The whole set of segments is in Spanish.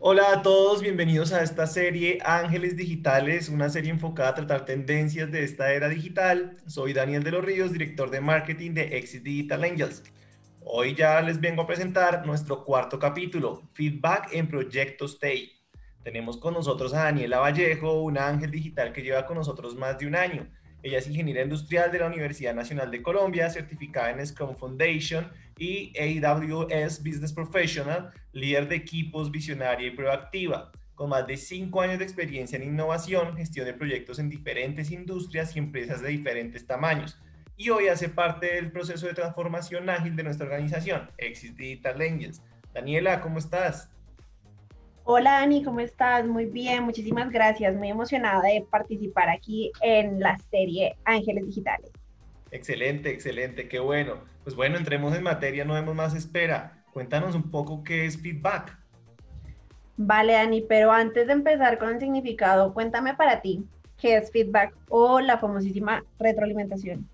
Hola a todos, bienvenidos a esta serie Ángeles Digitales, una serie enfocada a tratar tendencias de esta era digital. Soy Daniel de los Ríos, director de marketing de Exit Digital Angels. Hoy ya les vengo a presentar nuestro cuarto capítulo, Feedback en Proyectos Stay. Tenemos con nosotros a Daniela Vallejo, una ángel digital que lleva con nosotros más de un año. Ella es ingeniera industrial de la Universidad Nacional de Colombia, certificada en Scrum Foundation y AWS Business Professional, líder de equipos visionaria y proactiva. Con más de cinco años de experiencia en innovación, gestión de proyectos en diferentes industrias y empresas de diferentes tamaños. Y hoy hace parte del proceso de transformación ágil de nuestra organización, Exit Digital Angels. Daniela, ¿cómo estás? Hola Ani, ¿cómo estás? Muy bien, muchísimas gracias. Muy emocionada de participar aquí en la serie Ángeles Digitales. Excelente, excelente, qué bueno. Pues bueno, entremos en materia, no demos más espera. Cuéntanos un poco qué es feedback. Vale, Ani, pero antes de empezar con el significado, cuéntame para ti qué es feedback o la famosísima retroalimentación.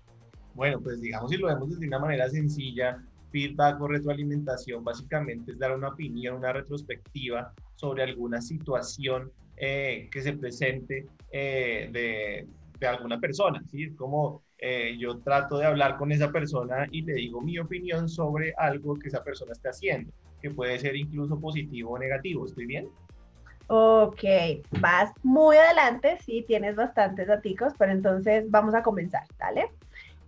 Bueno, pues digamos si lo vemos de una manera sencilla, feedback o retroalimentación básicamente es dar una opinión, una retrospectiva sobre alguna situación eh, que se presente eh, de, de, alguna persona. ¿sí? Como eh, yo trato de hablar con esa persona y le digo mi opinión sobre algo que esa persona está haciendo, que puede ser incluso positivo o negativo. ¿Estoy bien? Ok, vas muy adelante, sí, tienes bastantes datos, pero entonces vamos a comenzar, ¿vale?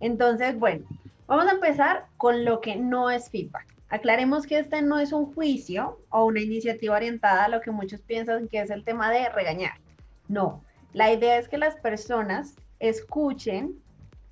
Entonces, bueno, vamos a empezar con lo que no es feedback. Aclaremos que este no es un juicio o una iniciativa orientada a lo que muchos piensan que es el tema de regañar. No, la idea es que las personas escuchen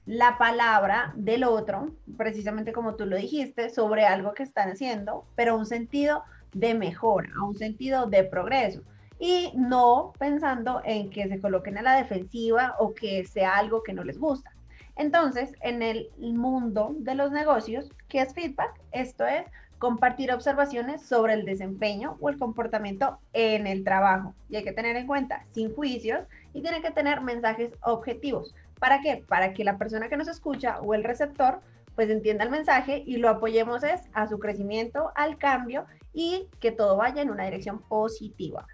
la palabra del otro, precisamente como tú lo dijiste, sobre algo que están haciendo, pero un sentido de mejora, un sentido de progreso. Y no pensando en que se coloquen a la defensiva o que sea algo que no les gusta. Entonces, en el mundo de los negocios, ¿qué es feedback? Esto es compartir observaciones sobre el desempeño o el comportamiento en el trabajo. Y hay que tener en cuenta, sin juicios, y tiene que tener mensajes objetivos. ¿Para qué? Para que la persona que nos escucha o el receptor pues entienda el mensaje y lo apoyemos es a su crecimiento, al cambio y que todo vaya en una dirección positiva.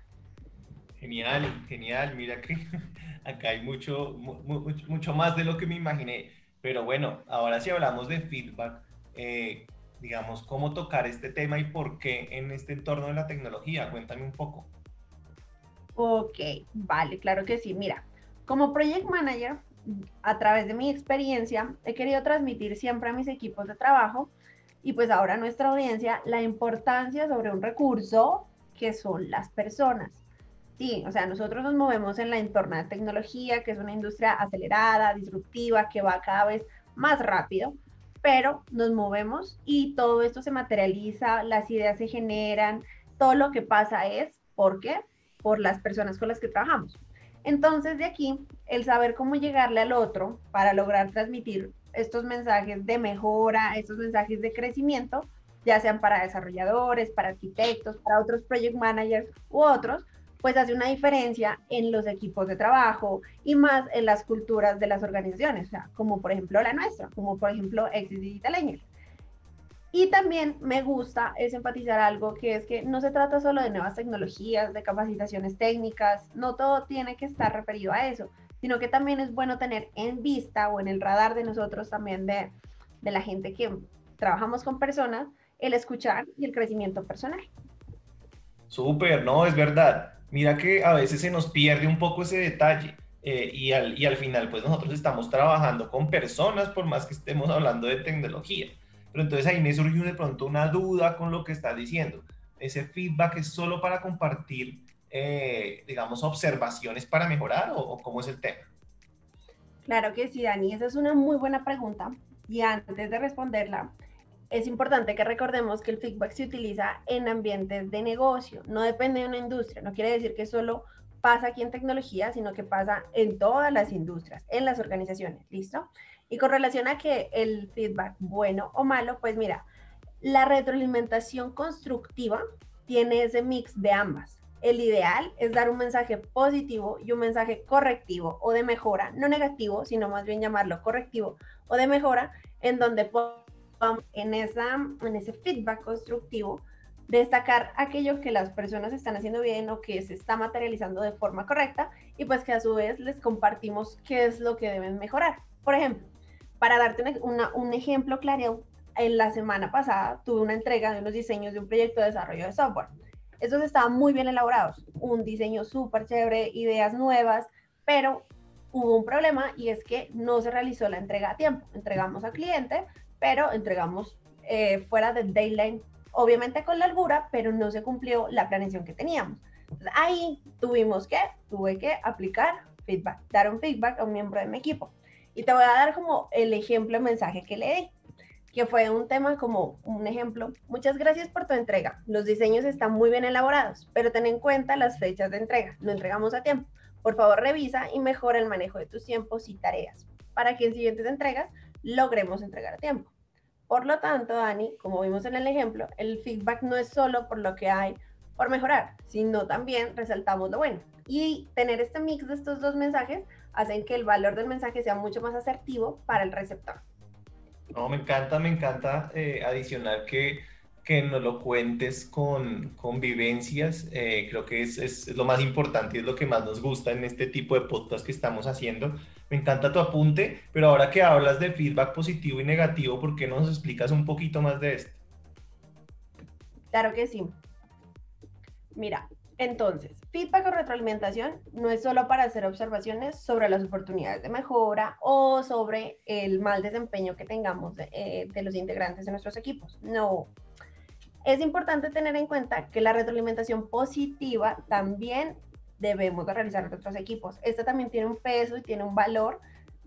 Genial, genial. Mira que acá hay mucho, mucho, más de lo que me imaginé. Pero bueno, ahora sí hablamos de feedback, eh, digamos, cómo tocar este tema y por qué en este entorno de la tecnología. Cuéntame un poco. Ok, vale, claro que sí. Mira, como project manager, a través de mi experiencia, he querido transmitir siempre a mis equipos de trabajo y pues ahora a nuestra audiencia la importancia sobre un recurso que son las personas. Sí, o sea, nosotros nos movemos en la entorno de tecnología, que es una industria acelerada, disruptiva, que va cada vez más rápido, pero nos movemos y todo esto se materializa, las ideas se generan, todo lo que pasa es, ¿por qué? Por las personas con las que trabajamos. Entonces, de aquí, el saber cómo llegarle al otro para lograr transmitir estos mensajes de mejora, estos mensajes de crecimiento, ya sean para desarrolladores, para arquitectos, para otros project managers u otros, pues hace una diferencia en los equipos de trabajo y más en las culturas de las organizaciones, o sea, como por ejemplo la nuestra, como por ejemplo Exit Digital Angels. Y también me gusta es enfatizar algo que es que no se trata solo de nuevas tecnologías, de capacitaciones técnicas, no todo tiene que estar referido a eso, sino que también es bueno tener en vista o en el radar de nosotros también de, de la gente que trabajamos con personas, el escuchar y el crecimiento personal. Súper, no, es verdad mira que a veces se nos pierde un poco ese detalle eh, y, al, y al final pues nosotros estamos trabajando con personas por más que estemos hablando de tecnología. Pero entonces ahí me surgió de pronto una duda con lo que estás diciendo. ¿Ese feedback es solo para compartir, eh, digamos, observaciones para mejorar o, o cómo es el tema? Claro que sí, Dani, esa es una muy buena pregunta. Y antes de responderla, es importante que recordemos que el feedback se utiliza en ambientes de negocio, no depende de una industria, no quiere decir que solo pasa aquí en tecnología, sino que pasa en todas las industrias, en las organizaciones, ¿listo? Y con relación a que el feedback bueno o malo, pues mira, la retroalimentación constructiva tiene ese mix de ambas. El ideal es dar un mensaje positivo y un mensaje correctivo o de mejora, no negativo, sino más bien llamarlo correctivo o de mejora, en donde en, esa, en ese feedback constructivo, destacar aquello que las personas están haciendo bien o que se está materializando de forma correcta y pues que a su vez les compartimos qué es lo que deben mejorar. Por ejemplo, para darte un ejemplo claro, en la semana pasada tuve una entrega de unos diseños de un proyecto de desarrollo de software. Estos estaban muy bien elaborados, un diseño súper chévere, ideas nuevas, pero hubo un problema y es que no se realizó la entrega a tiempo. Entregamos al cliente, pero entregamos eh, fuera del deadline, obviamente con la albura, pero no se cumplió la planeación que teníamos. ahí tuvimos que, tuve que aplicar feedback, dar un feedback a un miembro de mi equipo. Y te voy a dar como el ejemplo de mensaje que le di, que fue un tema como un ejemplo. Muchas gracias por tu entrega. Los diseños están muy bien elaborados, pero ten en cuenta las fechas de entrega. No entregamos a tiempo. Por favor, revisa y mejora el manejo de tus tiempos y tareas para que en siguientes entregas logremos entregar a tiempo. Por lo tanto, Dani, como vimos en el ejemplo, el feedback no es solo por lo que hay por mejorar, sino también resaltamos lo bueno. Y tener este mix de estos dos mensajes hacen que el valor del mensaje sea mucho más asertivo para el receptor. No, me encanta, me encanta eh, adicionar que, que nos lo cuentes con, con vivencias. Eh, creo que es, es, lo más importante es lo que más nos gusta en este tipo de podcast que estamos haciendo. Me encanta tu apunte, pero ahora que hablas de feedback positivo y negativo, ¿por qué no nos explicas un poquito más de esto? Claro que sí. Mira, entonces, feedback o retroalimentación no es solo para hacer observaciones sobre las oportunidades de mejora o sobre el mal desempeño que tengamos de, eh, de, los integrantes de nuestros equipos. No. Es importante tener en cuenta que la retroalimentación positiva también debemos de realizar nuestros equipos. Esta también tiene un peso y tiene un valor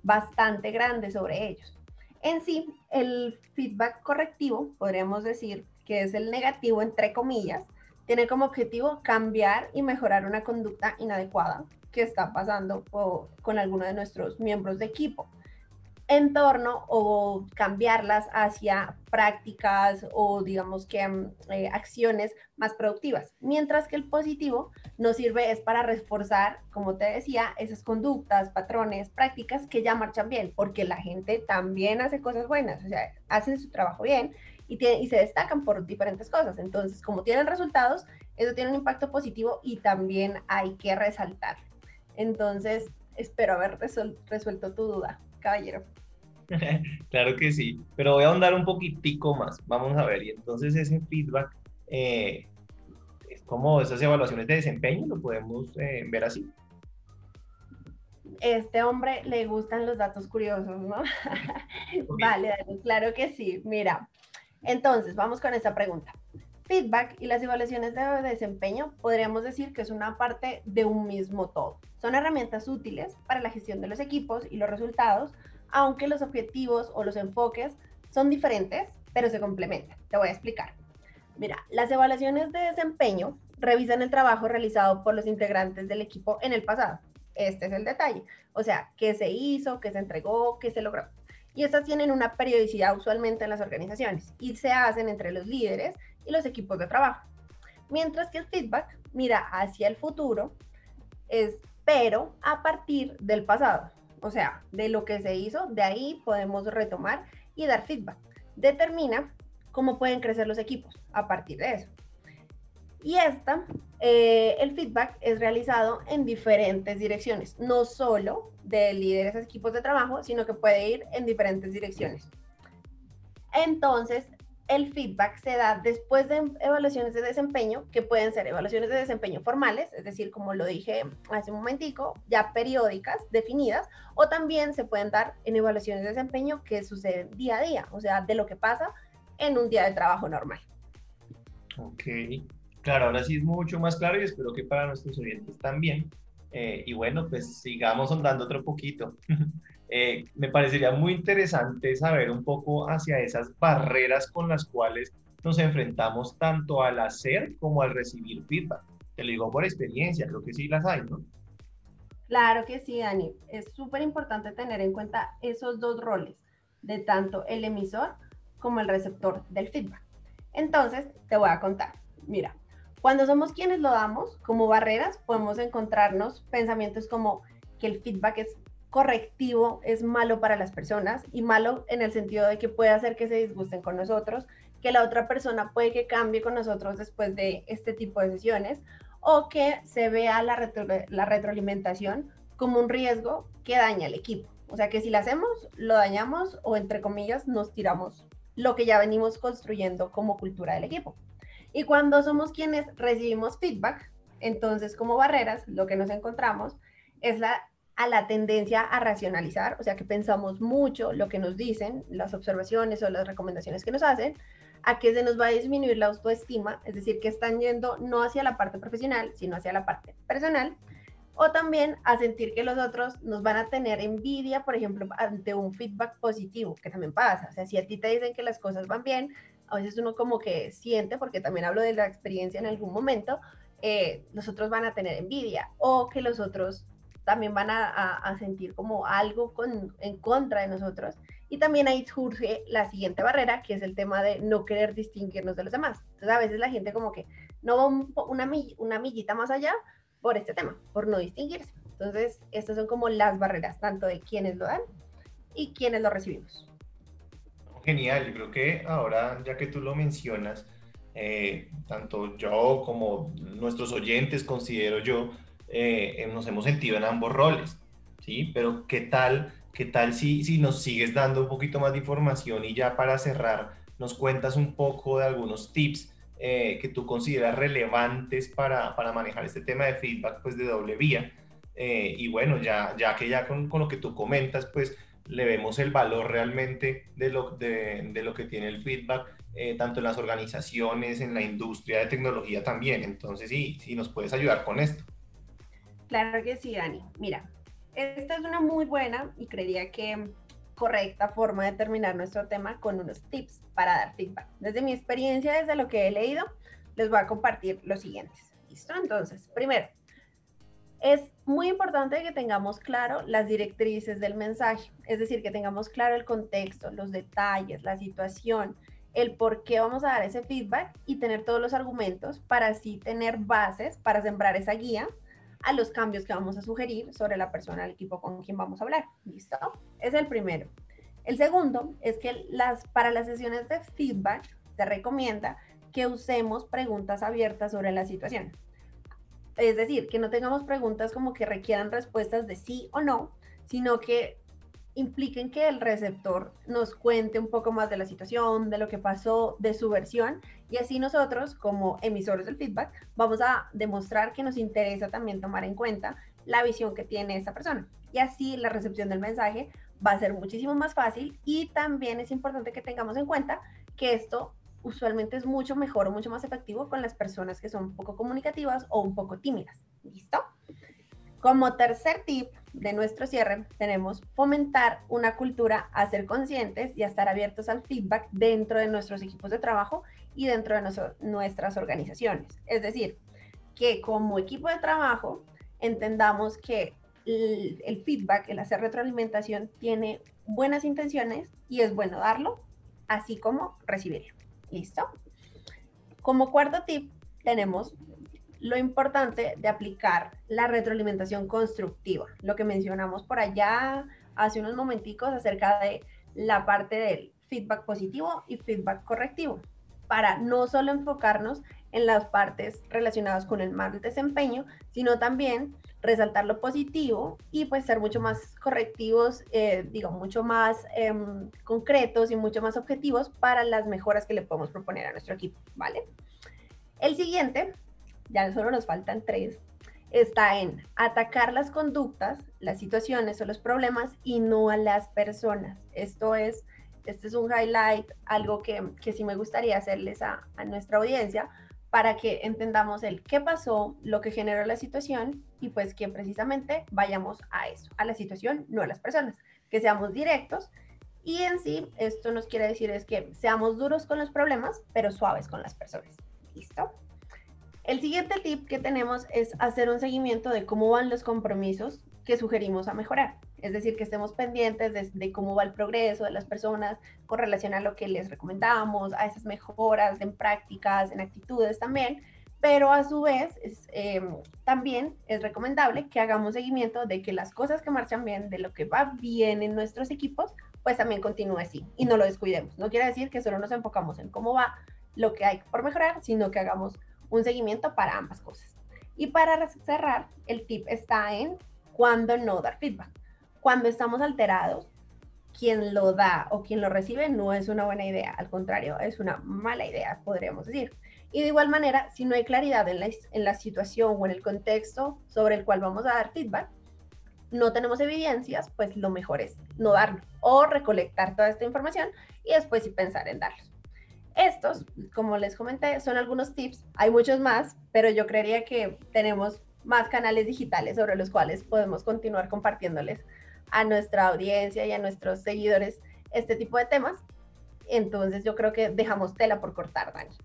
bastante grande sobre ellos. En sí, el feedback correctivo, podríamos decir que es el negativo entre comillas, tiene como objetivo cambiar y mejorar una conducta inadecuada que está pasando con alguno de nuestros miembros de equipo en torno o cambiarlas hacia prácticas o digamos que mm, eh, acciones más productivas. Mientras que el positivo nos sirve es para reforzar, como te decía, esas conductas, patrones, prácticas que ya marchan bien, porque la gente también hace cosas buenas, o sea, hacen su trabajo bien y, y se destacan por diferentes cosas. Entonces, como tienen resultados, eso tiene un impacto positivo y también hay que resaltar. Entonces, espero haber resuelto tu duda, caballero. claro que sí, pero voy a ahondar un poquitico más. Vamos a ver, y entonces ese feedback eh, es como esas evaluaciones de desempeño, lo podemos eh, ver así. Este hombre le gustan los datos curiosos, ¿no? vale, claro que sí. Mira, entonces, vamos con esta pregunta. Feedback y las evaluaciones de desempeño podríamos decir que es una parte de un mismo todo. Son herramientas útiles para la gestión de los equipos y los resultados, aunque los objetivos o los enfoques son diferentes, pero se complementan. Te voy a explicar. Mira, las evaluaciones de desempeño revisan el trabajo realizado por los integrantes del equipo en el pasado. Este es el detalle. O sea, qué se hizo, qué se entregó, qué se logró y estas tienen una periodicidad usualmente en las organizaciones y se hacen entre los líderes y los equipos de trabajo. Mientras que el feedback mira hacia el futuro, es pero a partir del pasado, o sea, de lo que se hizo, de ahí podemos retomar y dar feedback. Determina cómo pueden crecer los equipos a partir de eso. Y esta, eh, el feedback es realizado en diferentes direcciones, no solo de líderes a equipos de trabajo, sino que puede ir en diferentes direcciones. Entonces, el feedback se da después de evaluaciones de desempeño, que pueden ser evaluaciones de desempeño formales, es decir, como lo dije hace un momentico, ya periódicas, definidas, o también se pueden dar en evaluaciones de desempeño que suceden día a día, o sea, de lo que pasa en un día de trabajo normal. Ok, Claro, ahora sí es mucho más claro y espero que para nuestros oyentes también. Eh, y bueno, pues sigamos andando otro poquito. Eh, me parecería muy interesante saber un poco hacia esas barreras con las cuales nos enfrentamos tanto al hacer como al recibir feedback. Te lo digo por experiencia, creo que sí las hay, ¿no? Claro que sí, Dani. Es súper importante tener en cuenta esos dos roles, de tanto el emisor como el receptor del feedback. Entonces, te voy a contar. Mira, cuando somos quienes lo damos como barreras, podemos encontrarnos pensamientos como que el feedback es correctivo, es malo para las personas y malo en el sentido de que puede hacer que se disgusten con nosotros, que la otra persona puede que cambie con nosotros después de este tipo de sesiones o que se vea la, la retroalimentación como un riesgo que daña al equipo. O sea que si la hacemos, lo dañamos o entre comillas nos tiramos lo que ya venimos construyendo como cultura del equipo. Y cuando somos quienes recibimos feedback, entonces como barreras, lo que nos encontramos es la, a la tendencia a racionalizar, o sea que pensamos mucho lo que nos dicen, las observaciones o las recomendaciones que nos hacen, a que se nos va a disminuir la autoestima, es decir, que están yendo no hacia la parte profesional, sino hacia la parte personal, o también a sentir que los otros nos van a tener envidia, por ejemplo, ante un feedback positivo, que también pasa. O sea, si a ti te dicen que las cosas van bien, a veces uno como que siente, porque también hablo de la experiencia en algún momento, eh, los otros van a tener envidia o que los otros también van a, a, sentir como algo con, en contra de nosotros. Y también ahí surge la siguiente barrera, que es el tema de no querer distinguirnos de los demás. Entonces a veces la gente como que no va una, una millita más allá, por este tema, por no distinguirse. Entonces, estas son como las barreras, tanto de quienes lo dan y quienes lo recibimos. Genial, yo creo que ahora, ya que tú lo mencionas, eh, tanto yo como nuestros oyentes, considero yo, eh, eh, nos hemos sentido en ambos roles, ¿sí? Pero ¿qué tal, qué tal si, si nos sigues dando un poquito más de información y ya para cerrar, nos cuentas un poco de algunos tips eh, que tú consideras relevantes para, para, manejar este tema de feedback pues de doble vía. Eh, y bueno, ya, ya que ya con, con, lo que tú comentas, pues le vemos el valor realmente de lo, de, de lo que tiene el feedback, eh, tanto en las organizaciones, en la industria de tecnología también. Entonces, sí, sí, nos puedes ayudar con esto. Claro que sí, Dani. Mira, esta es una muy buena y creería que correcta forma de terminar nuestro tema con unos tips para dar feedback. Desde mi experiencia, desde lo que he leído, les voy a compartir los siguientes. ¿Listo? Entonces, primero, es muy importante que tengamos claro las directrices del mensaje, es decir, que tengamos claro el contexto, los detalles, la situación, el por qué vamos a dar ese feedback y tener todos los argumentos para así tener bases para sembrar esa guía a los cambios que vamos a sugerir sobre la persona, el equipo con quien vamos a hablar. ¿Listo? Es el primero. El segundo es que las, para las sesiones de feedback se recomienda que usemos preguntas abiertas sobre la situación. Es decir, que no tengamos preguntas como que requieran respuestas de sí o no, sino que impliquen que el receptor nos cuente un poco más de la situación, de lo que pasó, de su versión, y así nosotros, como emisores del feedback, vamos a demostrar que nos interesa también tomar en cuenta la visión que tiene esa persona. Y así la recepción del mensaje va a ser muchísimo más fácil y también es importante que tengamos en cuenta que esto usualmente es mucho mejor o mucho más efectivo con las personas que son poco comunicativas o un poco tímidas. ¿Listo? Como tercer tip de nuestro cierre, tenemos fomentar una cultura a ser conscientes y a estar abiertos al feedback dentro de nuestros equipos de trabajo y dentro de nuestras organizaciones. Es decir, que como equipo de trabajo entendamos que el, el feedback, el hacer retroalimentación, tiene buenas intenciones y es bueno darlo, así como recibirlo. ¿Listo? Como cuarto tip, tenemos lo importante de aplicar la retroalimentación constructiva, lo que mencionamos por allá hace unos momenticos acerca de la parte del feedback positivo y feedback correctivo, para no solo enfocarnos en las partes relacionadas con el mal desempeño, sino también resaltar lo positivo y pues ser mucho más correctivos, eh, digo, mucho más em, concretos y mucho más objetivos para las mejoras que le podemos proponer a nuestro equipo, ¿vale? El siguiente ya solo nos faltan tres, está en atacar las conductas, las situaciones o los problemas y no a las personas. Esto es, este es un highlight, algo que, que sí me gustaría hacerles a, a nuestra audiencia para que entendamos el qué pasó, lo que generó la situación y pues que precisamente vayamos a eso, a la situación, no a las personas, que seamos directos y en sí esto nos quiere decir es que seamos duros con los problemas, pero suaves con las personas. ¿Listo? El siguiente tip que tenemos es hacer un seguimiento de cómo van los compromisos que sugerimos a mejorar. Es decir, que estemos pendientes de, cómo va el progreso de las personas con relación a lo que les recomendamos, a esas mejoras en prácticas, en actitudes también. Pero a su vez, eh, también es recomendable que hagamos seguimiento de que las cosas que marchan bien, de lo que va bien en nuestros equipos, pues también continúe así y no lo descuidemos. No quiere decir que solo nos enfocamos en cómo va lo que hay por mejorar, sino que hagamos un seguimiento para ambas cosas. Y para cerrar, el tip está en cuándo no dar feedback. Cuando estamos alterados, quien lo da o quien lo recibe no es una buena idea, al contrario, es una mala idea, podríamos decir. Y de igual manera, si no hay claridad en la, situación o en el contexto sobre el cual vamos a dar feedback, no tenemos evidencias, pues lo mejor es no darlo o recolectar toda esta información y después sí pensar en darlos. Estos, como les comenté, son algunos tips, hay muchos más, pero yo creería que tenemos más canales digitales sobre los cuales podemos continuar compartiéndoles a nuestra audiencia y a nuestros seguidores este tipo de temas. Entonces yo creo que dejamos tela por cortar, Dani.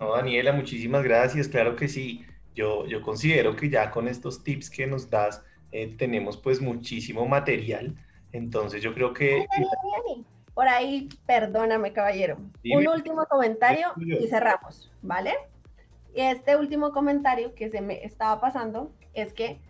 No, Daniela, muchísimas gracias. Claro que sí. Yo, yo considero que ya con estos tips que nos das eh, tenemos pues muchísimo material. Entonces yo creo que... Por ahí, perdóname, caballero. Un último comentario y cerramos, ¿vale? Y este último comentario que se me estaba pasando es que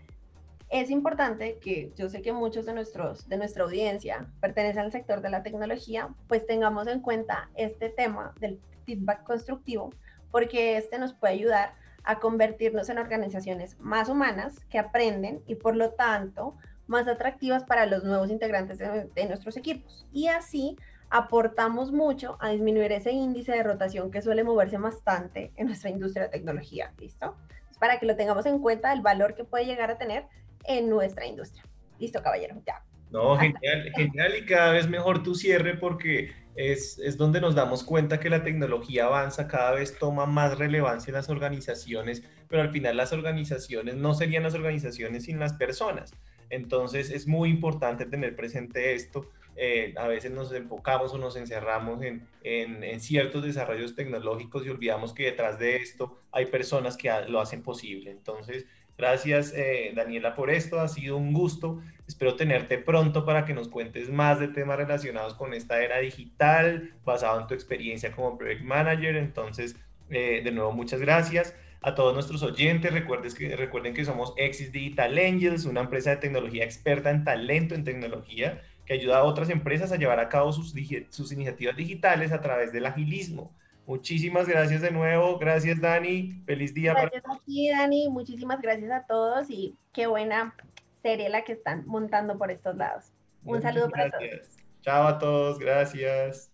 es importante que yo sé que muchos de, nuestros, de nuestra audiencia pertenecen al sector de la tecnología, pues tengamos en cuenta este tema del feedback constructivo, porque este nos puede ayudar a convertirnos en organizaciones más humanas que aprenden y por lo tanto más atractivas para los nuevos integrantes de, de nuestros equipos. Y así aportamos mucho a disminuir ese índice de rotación que suele moverse bastante en nuestra industria de tecnología. ¿Listo? para que lo tengamos en cuenta, el valor que puede llegar a tener en nuestra industria. Listo, caballero, ya. No, genial, genial y cada vez mejor tu cierre porque es, es, donde nos damos cuenta que la tecnología avanza, cada vez toma más relevancia en las organizaciones, pero al final las organizaciones no serían las organizaciones sin las personas. Entonces es muy importante tener presente esto. Eh, a veces nos enfocamos o nos encerramos en, en, ciertos desarrollos tecnológicos y olvidamos que detrás de esto hay personas que lo hacen posible. Entonces Gracias, eh, Daniela, por esto. Ha sido un gusto. Espero tenerte pronto para que nos cuentes más de temas relacionados con esta era digital, basado en tu experiencia como Project Manager. Entonces, eh, de nuevo, muchas gracias. A todos nuestros oyentes, recuerden que, recuerden que somos Exis Digital Angels, una empresa de tecnología experta en talento en tecnología que ayuda a otras empresas a llevar a cabo sus, sus iniciativas digitales a través del agilismo. Muchísimas gracias de nuevo. Gracias, Dani. Feliz día. Gracias a ti, Dani. Muchísimas gracias a todos y qué buena serie la que están montando por estos lados. Un saludo para todos. Chao a todos. Gracias.